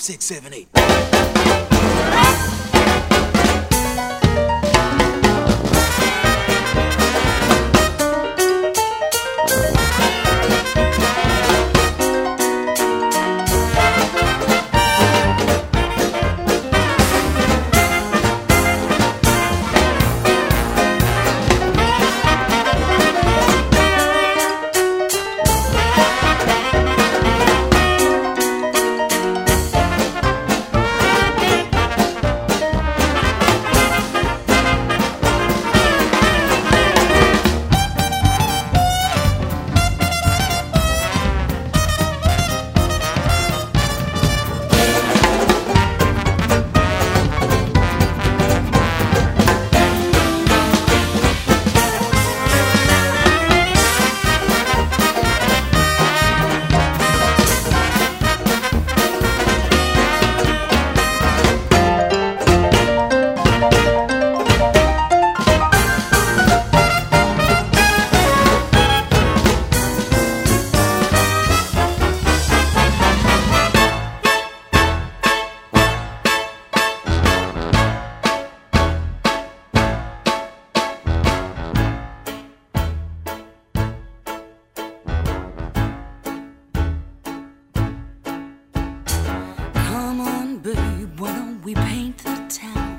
five, six, seven, eight. we paint the town.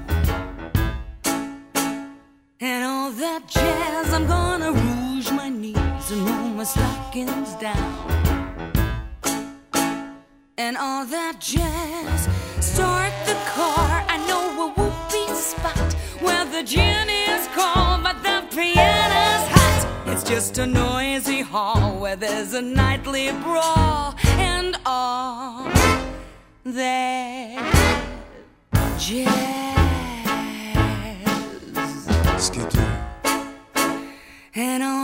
And all that jazz, I'm gonna rouge my knees and roll my stockings down. And all that jazz, start the car. I know a whoopee spot where the gin is cold, but the piano's hot. It's just a noisy hall where there's a nightly brawl and all there jazz. Skidoo. And on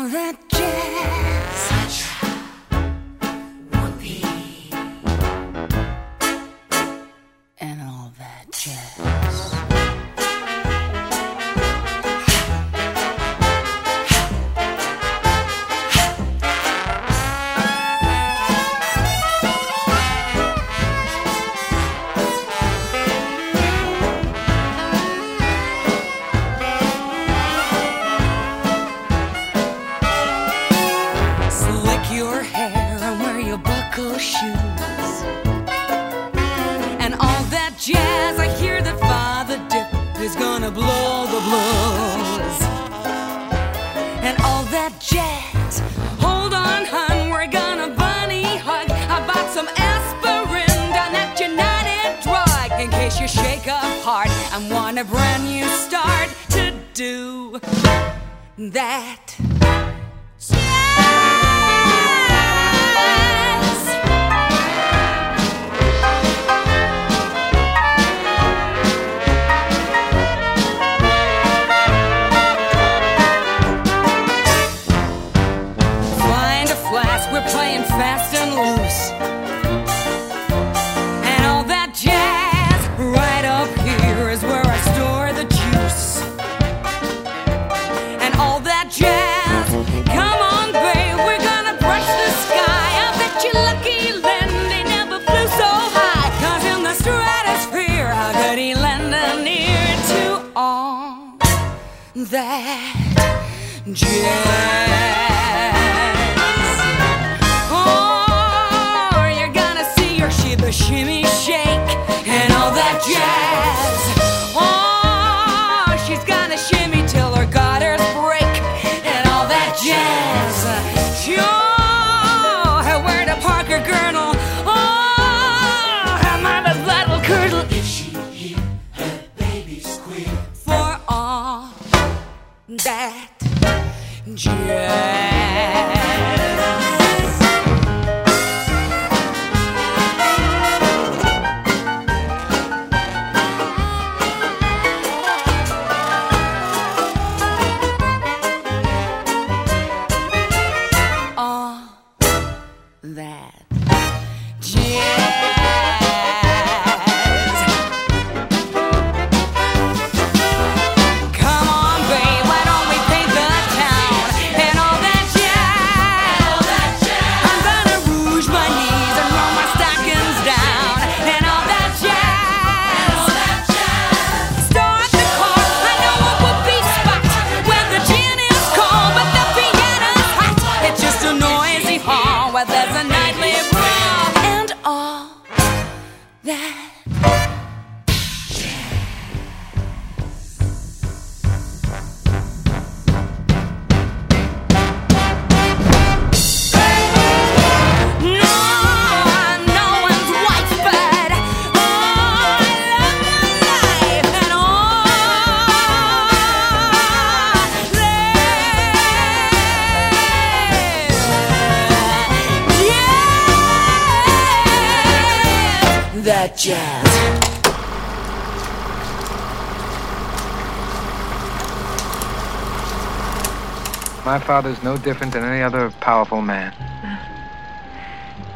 Father's no different than any other powerful man.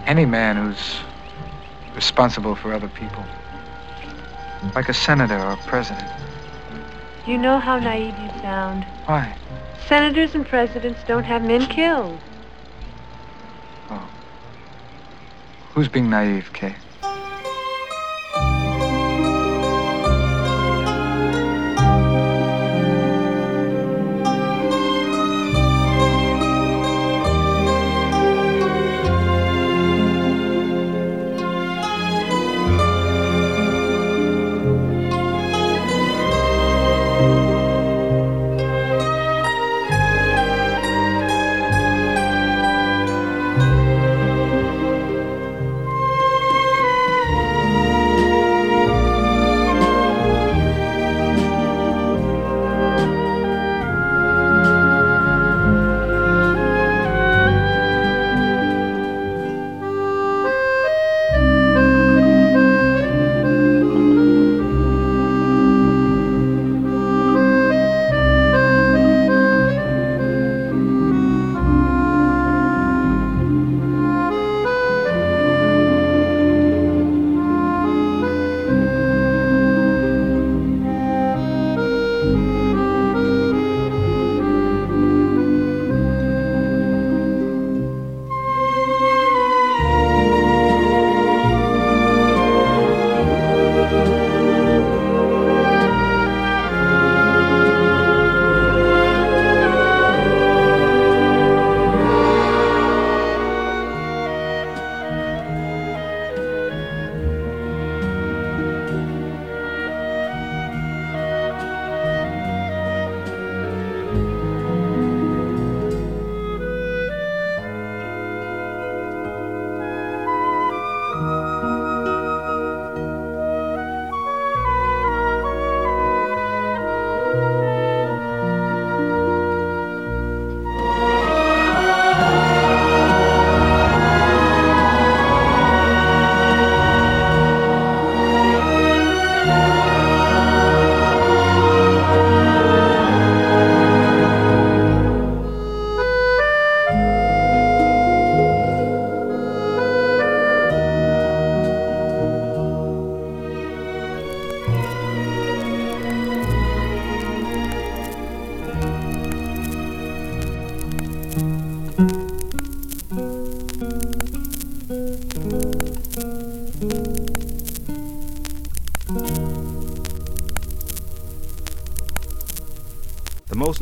Any man who's responsible for other people. Like a senator or a president. You know how naive you sound. Why? Senators and presidents don't have men killed. Oh. Who's being naive, Kay?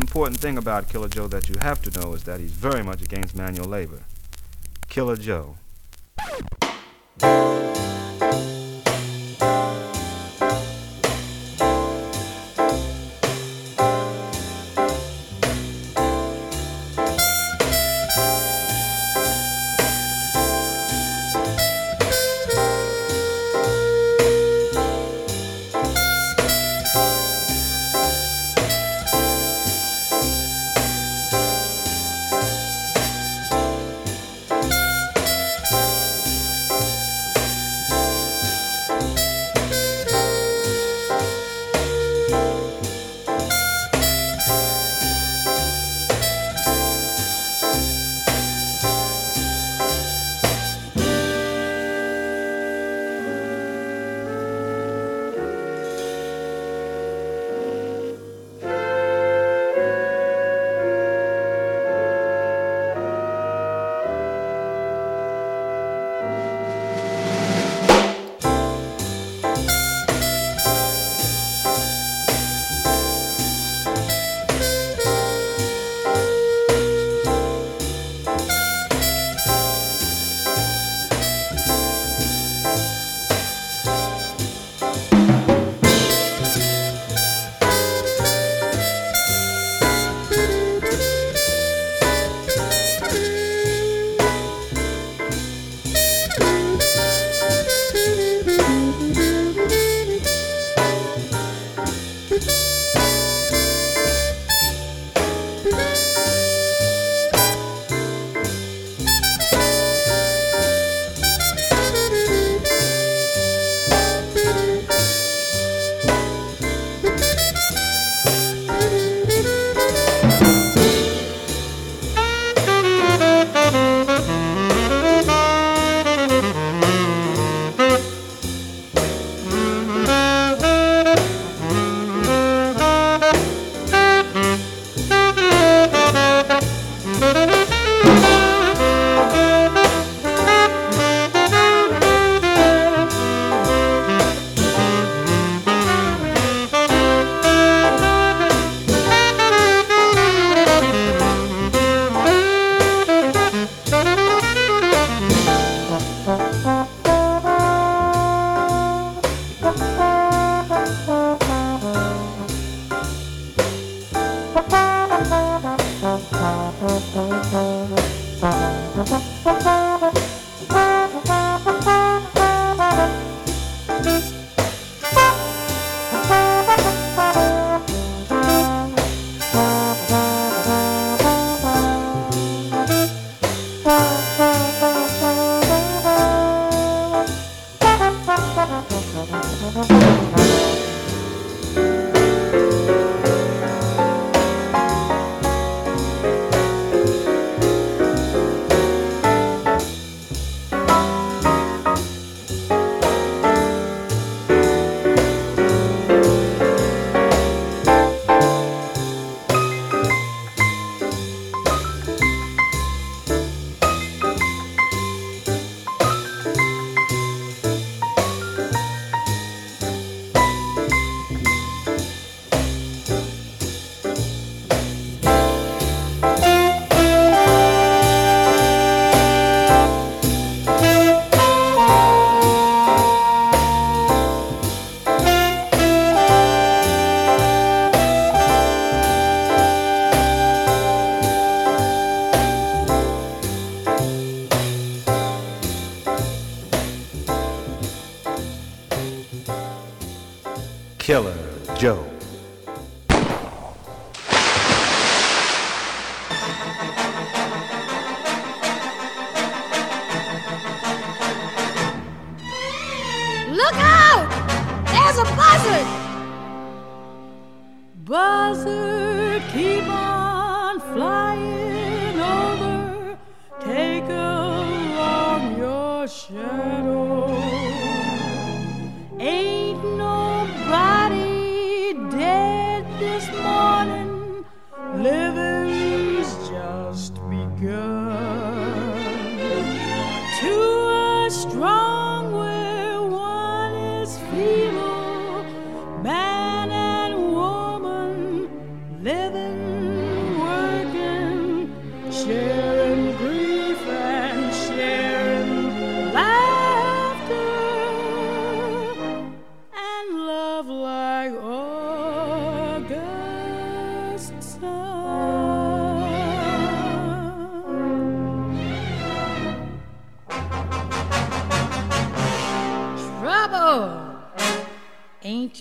Important thing about Killer Joe that you have to know is that he's very much against manual labor. Killer Joe.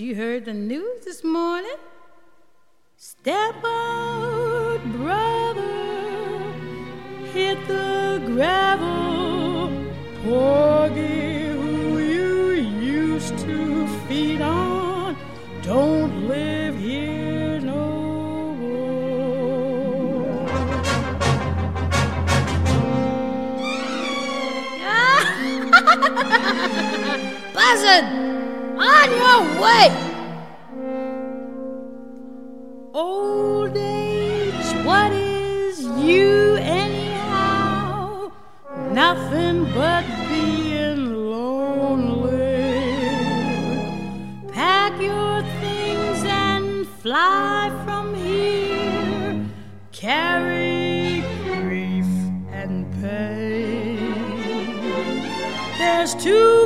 You heard the news this morning? Step out, brother, hit the gravel. Porgy, who you used to feed on, don't live here no more. Buzzard! On your way! Old age, what is you anyhow? Nothing but being lonely. Pack your things and fly from here. Carry grief and pain. There's two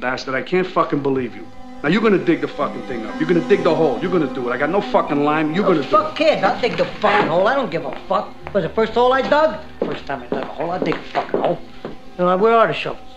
bastard, I can't fucking believe you. Now you're gonna dig the fucking thing up. You're gonna dig the hole. You're gonna do it. I got no fucking lime. You're gonna do Fuck kids, I'll dig the fucking hole. I don't give a fuck. Was the first hole I dug? First time I dug a hole, I'll dig a fucking hole. You know, where are the shovels?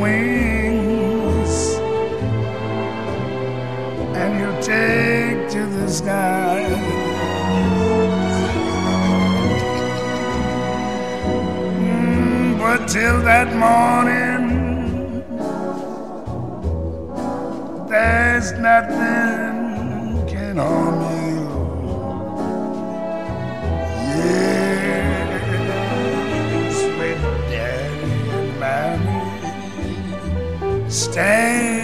Wings and you take to the sky. Mm, But till that morning, there's nothing can harm you. Standing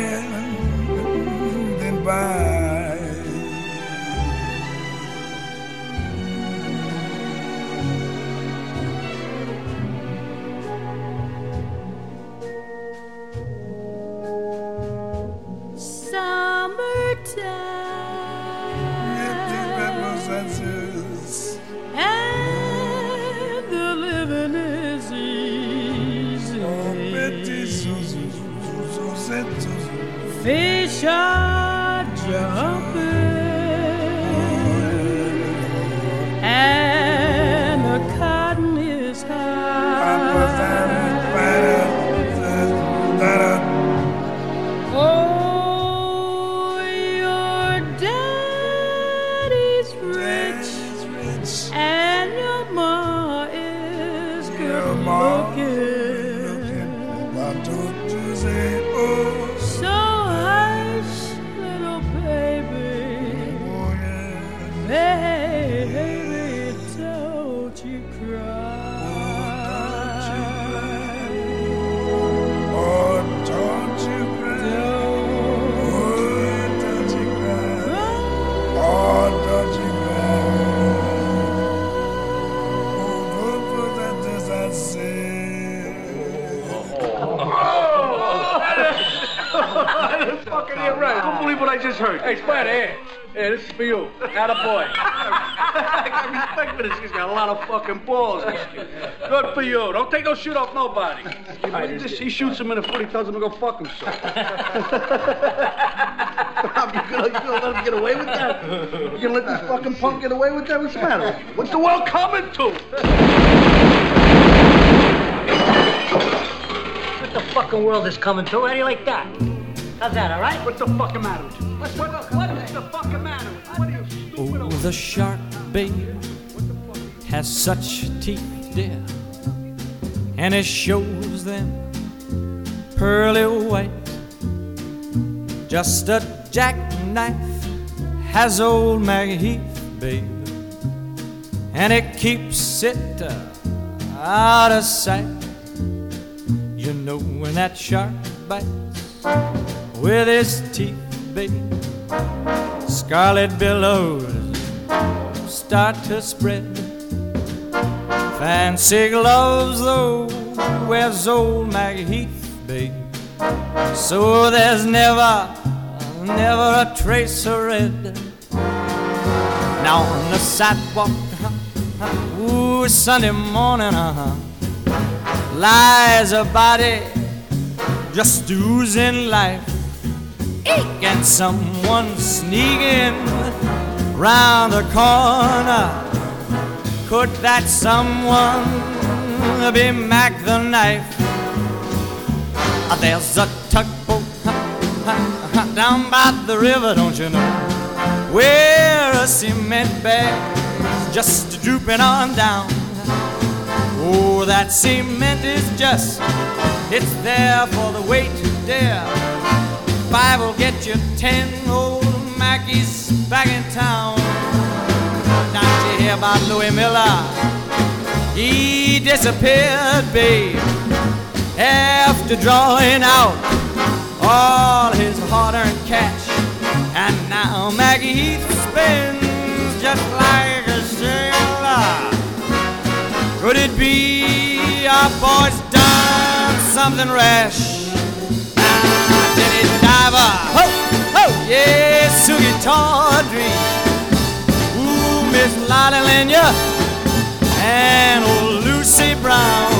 believe what I just. Hey, Spider, here. Here, this is for you. Not a boy. I got respect for this. He's got a lot of fucking balls. This kid. Good for you. Don't take no shit off nobody. He, just, he shoots him in the foot. He tells him to go fuck himself. Rob, you gonna, you gonna let him get away with that? You gonna let this fucking punk get away with that? What's the matter? with you? What's the world coming to? What the fucking world is coming to? How do you like that? How's that, all right? What's the fucking matter with you? The shark, babe, has such teeth, dear, and it shows them pearly white. Just a jackknife has old MacHeath, babe, and it keeps it uh, out of sight. You know when that shark bites with his teeth, babe, scarlet billows start to spread. Fancy gloves, though, wears old MacHeath, babe. So there's never, never a trace of red. Now on the sidewalk, uh-huh, ooh, Sunday morning, uh-huh, lies a body just oozing life. Eek, and someone sneaking round the corner. Could that someone be Mack the knife? Ah, There's a tugboat down by the river, don't you know? Where a cement bag's just drooping on down. Oh, that cement is just, it's there for the weight to. Five will get you ten old Mackies back in town. Don't you hear about Louis Miller? He disappeared, babe, after drawing out all his hard-earned cash. And now Macky spins just like a sailor. Could it be our boy's done something rash? Jenny Diver, ho, ho, yeah, Sukey Tawdry, ooh, Miss Lotte Lenya, and old Lucy Brown.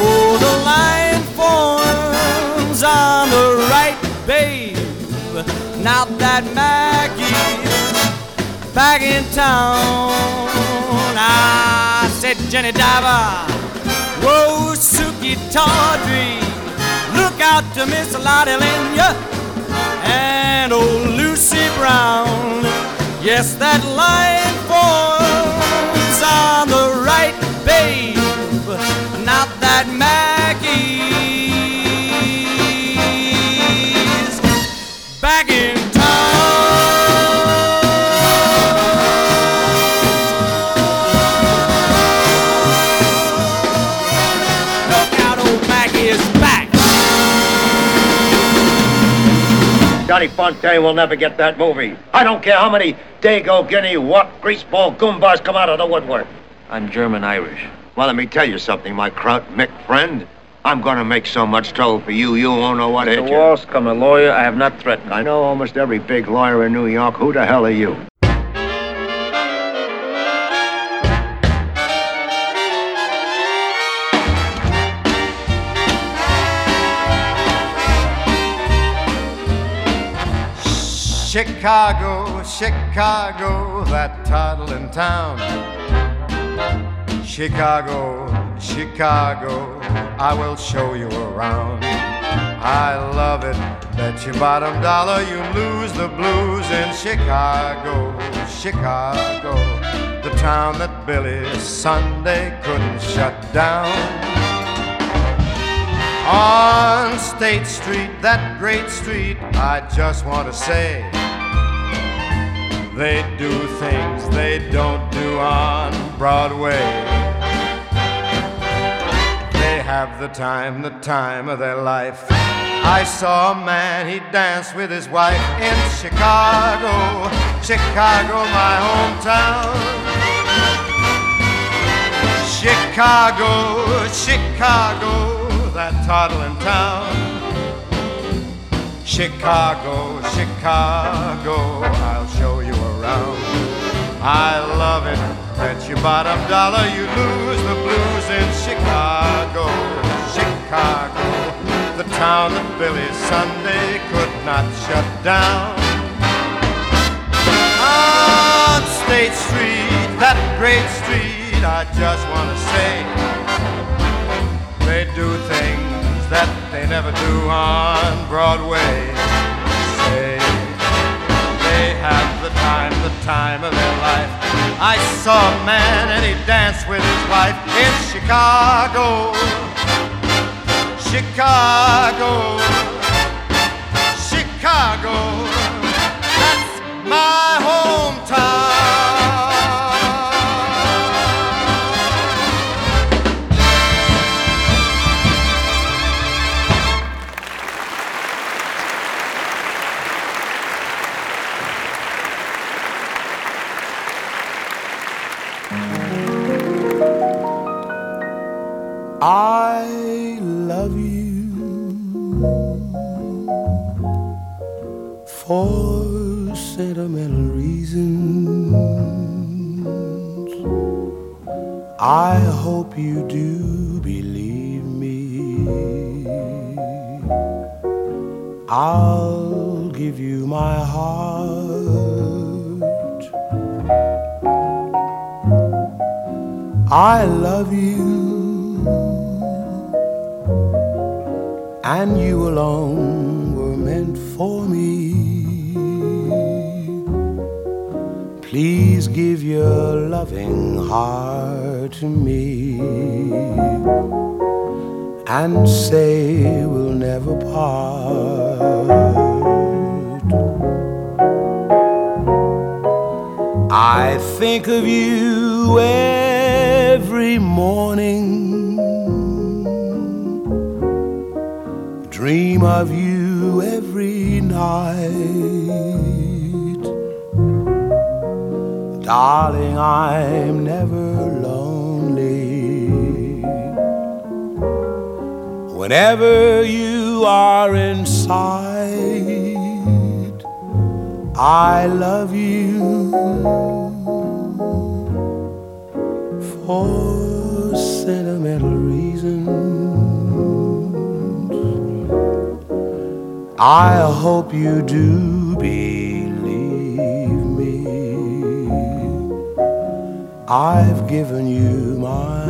Oh, the line forms on the right, babe. Now that Macky's back in town, I said, Jenny Diver, whoa, Sukey Tawdry, out to Miss Lotte Lenya and old Lucy Brown. Yes, that line forms on the right, babe. Now that Macky's Johnny Fontane will never get that movie. I don't care how many Dago, Guinea, what greaseball goombas come out of the woodwork. I'm German Irish. Well, let me tell you something, my Kraut Mick friend. I'm gonna make so much trouble for you, you won't know what Mr. hit you. Walsh, come a lawyer. I have not threatened. I know almost every big lawyer in New York. Who the hell are you? Chicago, Chicago, that toddling town. Chicago, Chicago, I will show you around. I love it, bet your bottom dollar you lose the blues in Chicago, Chicago, the town that Billy Sunday couldn't shut down. On State Street, that great street, I just want to say they do things they don't do on Broadway. They have the time, the time of their life. I saw a man, he danced with his wife in Chicago, Chicago, my hometown. Chicago, Chicago, that toddling town. Chicago, Chicago, I'll around. I love it, bet your bottom dollar you lose the blues in Chicago, Chicago, the town that Billy Sunday could not shut down. On State Street, that great street, I just want to say. They do things that they never do on Broadway. Have the time, the time of their life. I saw a man and he danced with his wife in Chicago. Chicago. Chicago. That's my hometown. I love you for sentimental reasons. I hope you do believe me. I'll give you my heart. I love you. And you alone were meant for me. Please give your loving heart to me and say we'll never part. I think of you every morning, dream of you every night. Darling, I'm never lonely. Whenever you are inside, I love you for sentimental reasons. I hope you do believe me. I've given you my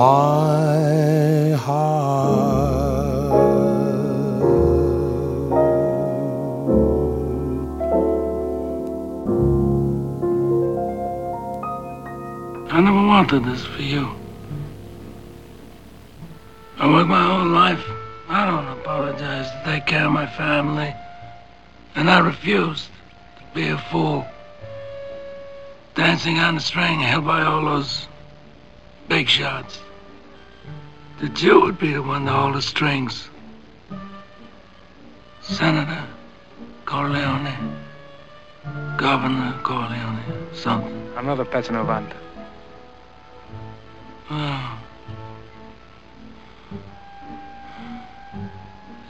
my heart. I never wanted this for you. I worked my whole life. I don't apologize to take care of my family. And I refused to be a fool. Dancing on the string held by all those big shots. That you would be the one to hold the strings. Senator Corleone. Governor Corleone. Something. Another pezzonovante. Oh.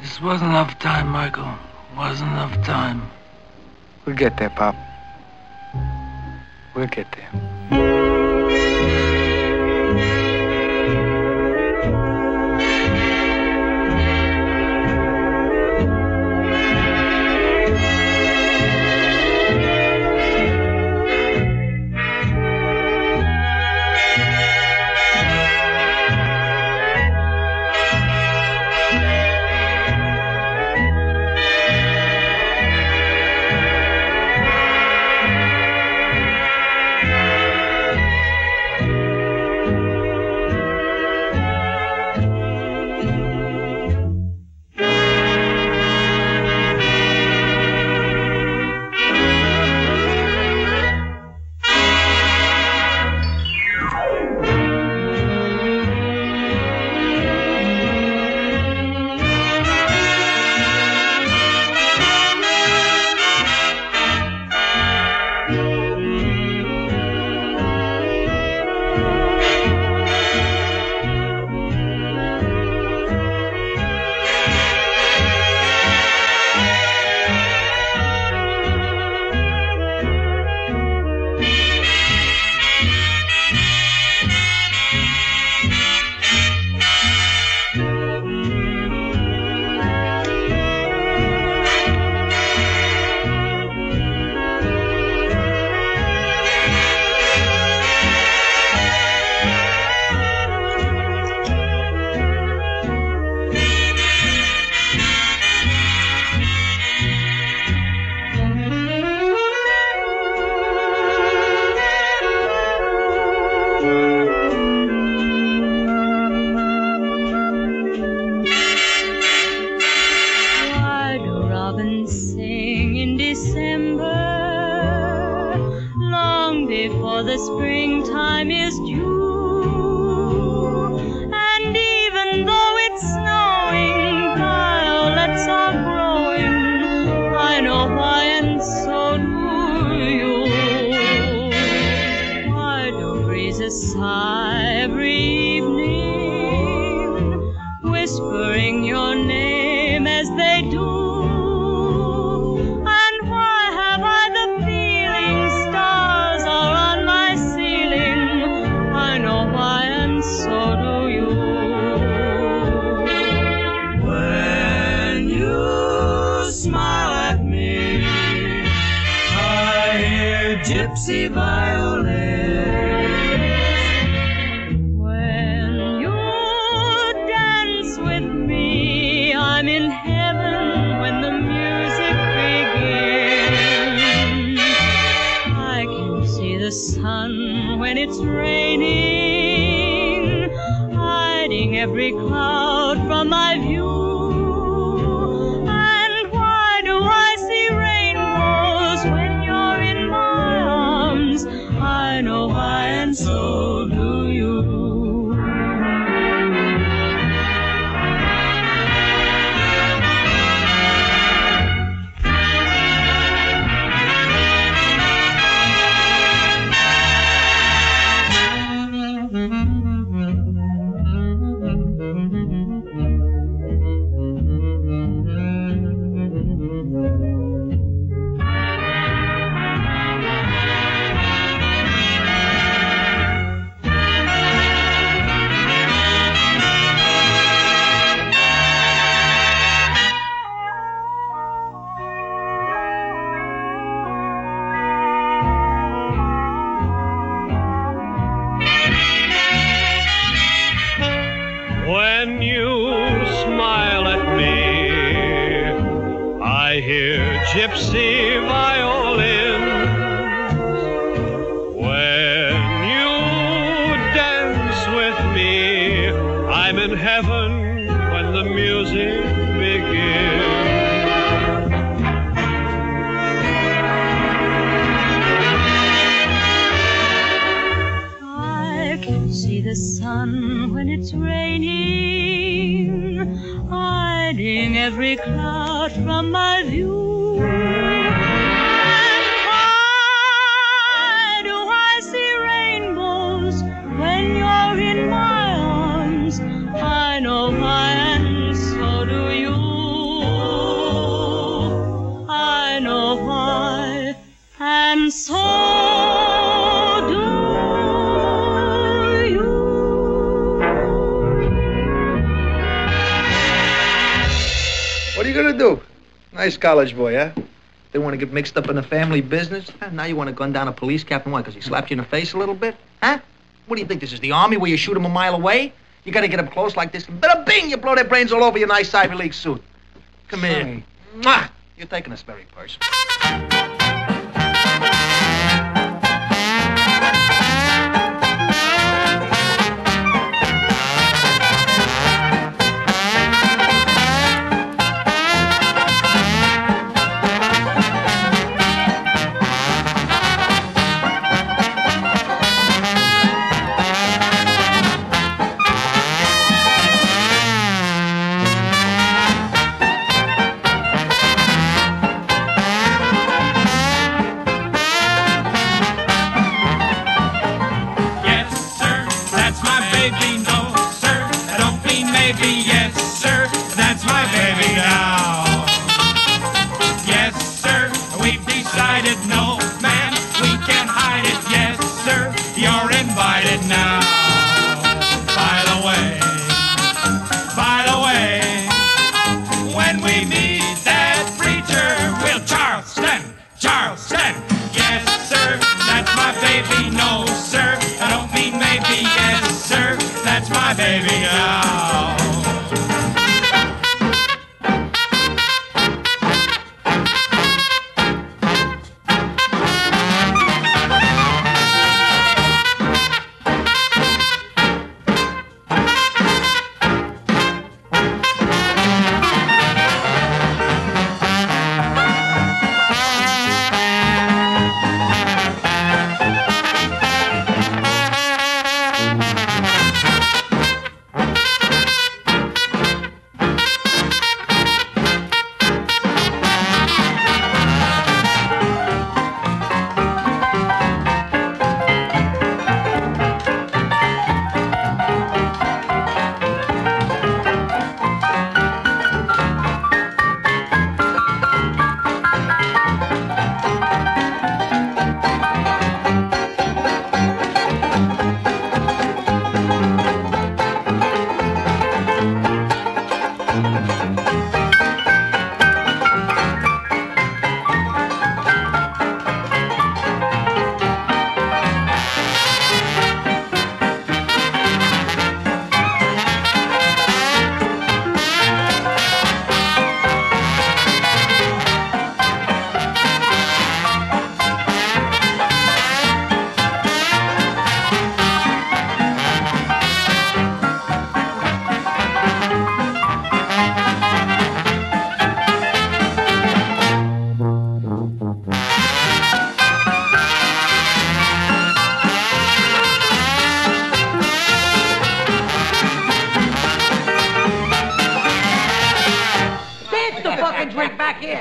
This wasn't enough time, Michael. Wasn't enough time. We'll get there, Pop. We'll get there. Gypsy violins. It's raining, hiding every cloud from my view. Nice college boy, huh? Didn't want to get mixed up in the family business? Huh? Now you want to gun down a police captain? Why? Because he slapped you in the face a little bit? Huh? What do you think? This is the army where you shoot him a mile away? You gotta get up close like this. and Bada bing! You blow their brains all over your nice Ivy League suit. Come here. Mwah! You're taking us very personal.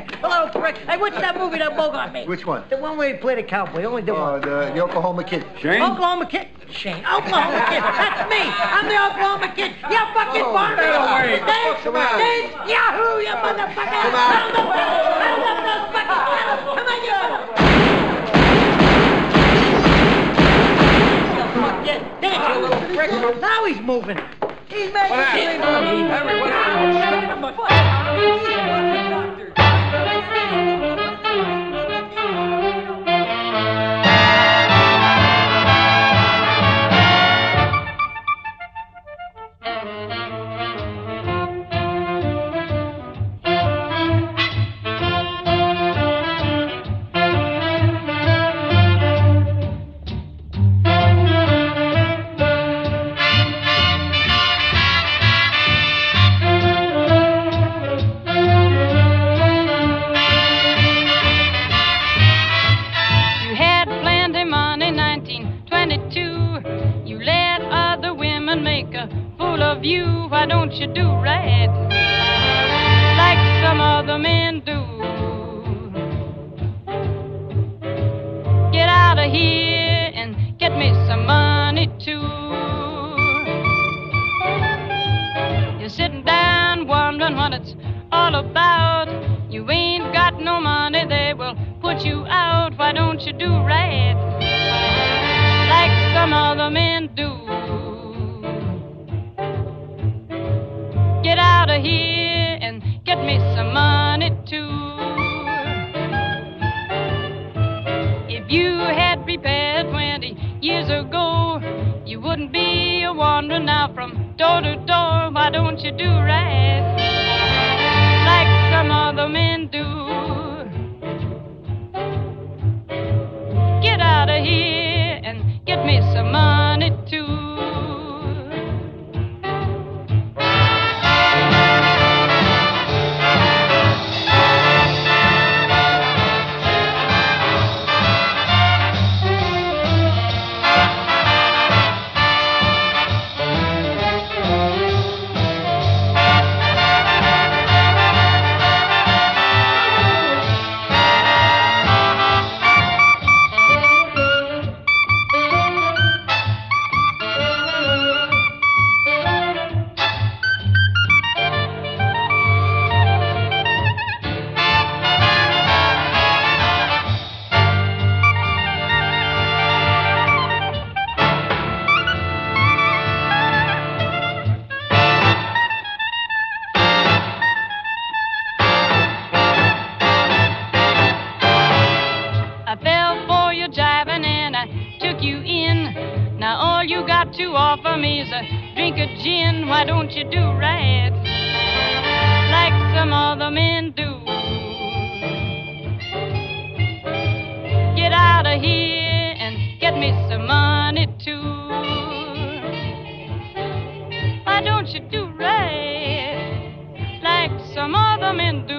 Drink back here. A little prick. Hey, what's that movie that Bogart made? Which one? The one where he played a cowboy. Only did Oh, uh, one. the, the Oklahoma Kid. Shane? Oklahoma Kid. Shane. Oklahoma Kid. That's me. I'm the Oklahoma Kid. You fucking Oh, barn get away. Dave, Come on. Dave, Yahoo, you motherfucker. Come on. Round up, round up those fucking cattle. Come on, you Fuck yeah. Dance, you little prick. Now he's moving. He's making What happened? He's. Henry, what You do right like some other men do? Get out of here and get me some money too. You're sitting down wondering what it's all about. You ain't got no money, they will put you out. Why don't you do right like some other men do? Out of here and get me some money too. If you had prepared 20 years ago, you wouldn't be a wandering now from door to door. Why don't you do right here and get me some money too. Why don't you do right like some other men do?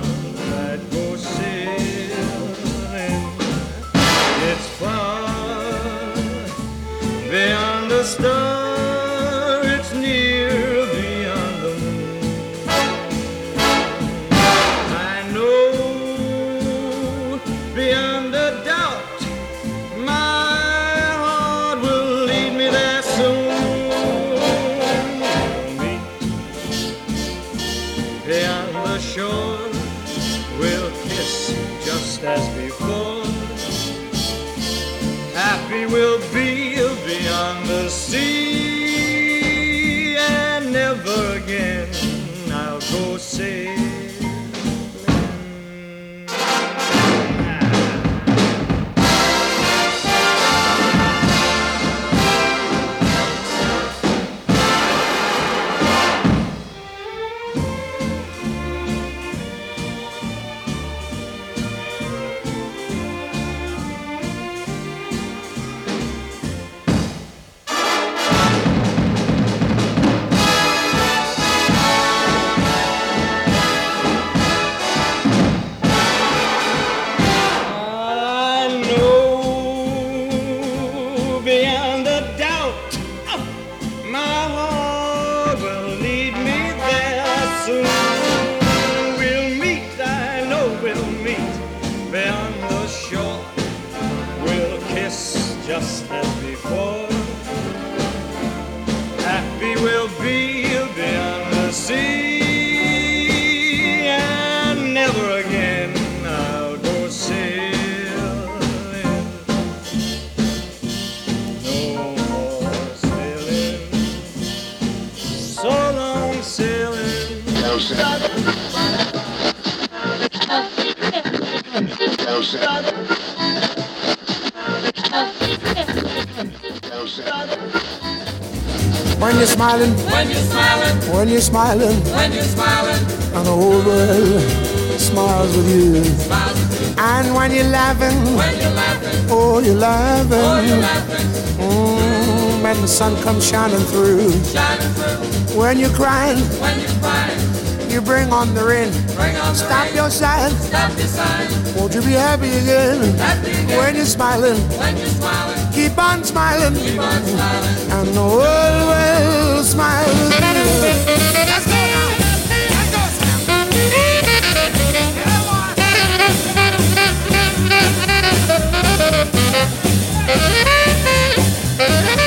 beyond the sea, and never again I'll go sailing. Smiling, when you're smiling, and the whole world smiles with you. And when you're laughing, when you're laughing, oh, you're laughing. oh, you're laughing, Mm, when the sun comes shining through. shining through. When you're crying, When you're crying, you bring on the rain. On Stop rain. your sighing. Stop your sign. Won't you be happy again? Happy again. When you're smiling, When you're smiling, keep on smiling. keep on smiling. And the world will smile. Let's go now. Let's go, Sam. When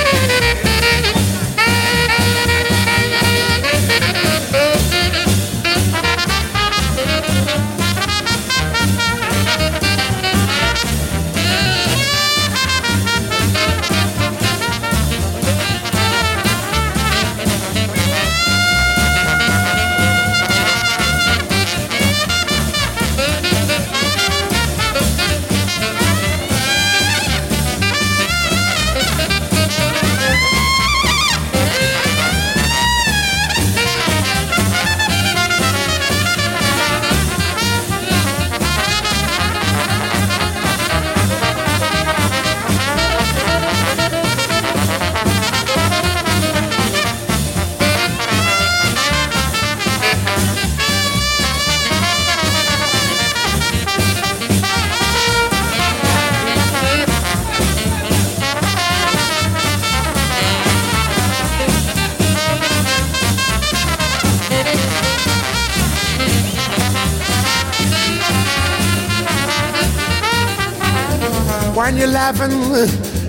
laughing,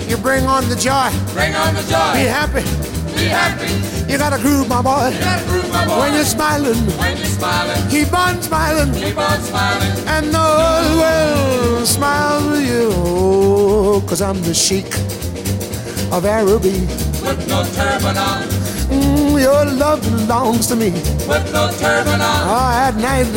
you bring on the joy. Bring on the joy. Be happy. Be happy. You gotta groove, my boy. You gotta groove, my boy. When you're smiling, When you're smiling, keep on smiling. keep on smiling. And the world smiles with you. Cause I'm the sheik of Araby. With no turban on, Mm, your love belongs to me. with no turban on, Oh, at night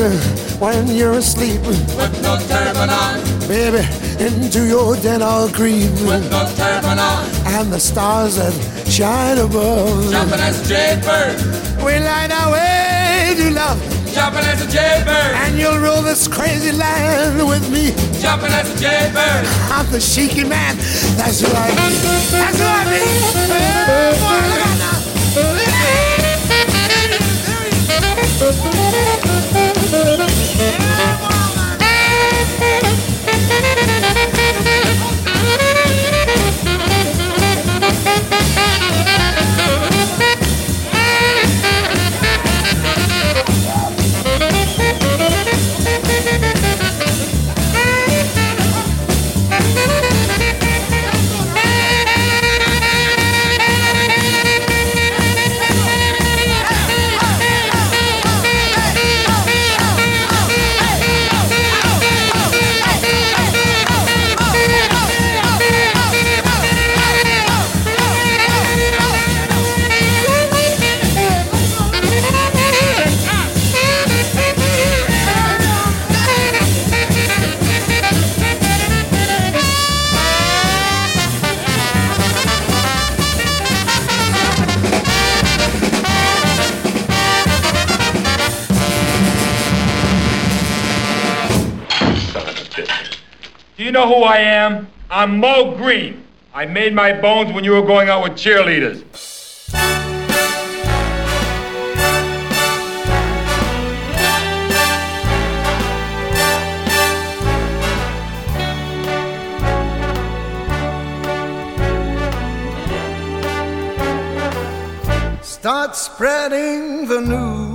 when you're asleep, with no turban on, baby, into your den I'll creep. with no turban on. And the stars that shine above. Jumping as a jaybird, We light our way to love. jumping as a jaybird, And you'll rule this crazy land with me. jumping as a jaybird. I'm the cheeky man. That's who I be. That's who I be. Oh, boy, look out now. Yeah, woman. Know who I am? I'm Moe Greene. I made my bones when you were going out with cheerleaders. Start spreading the news.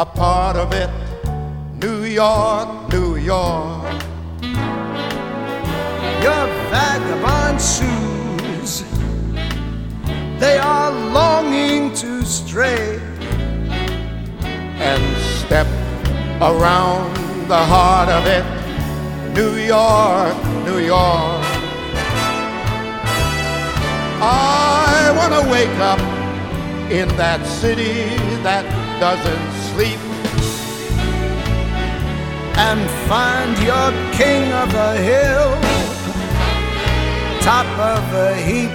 A part of it. New York, New York. Your vagabond shoes, they are longing to stray. and step around the heart of it. New York, New York. I want to wake up in that city that doesn't sleep and find your king of the hill, top of the heap.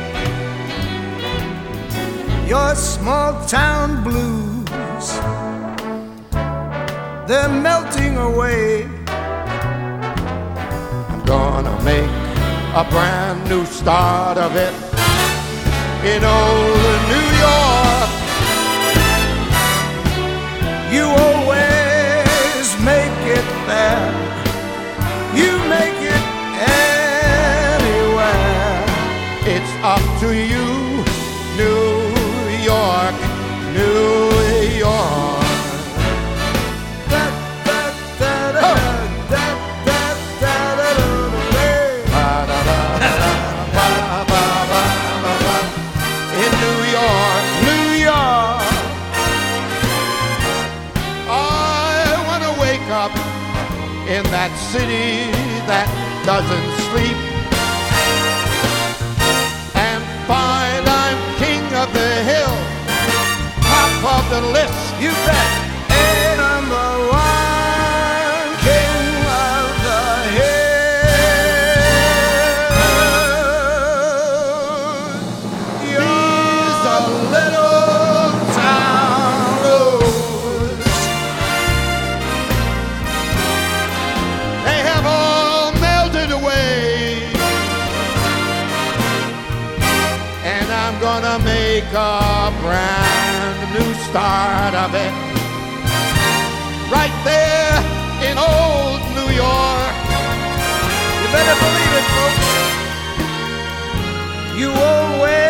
Your small town blues, they're melting away. I'm gonna make a brand new start of it in old New York. You always make it there. You make it anywhere. It's up to you, doesn't sleep and find I'm king of the hill, top of the list. You bet. Start. Right there in old New York. You better believe it, folks. You always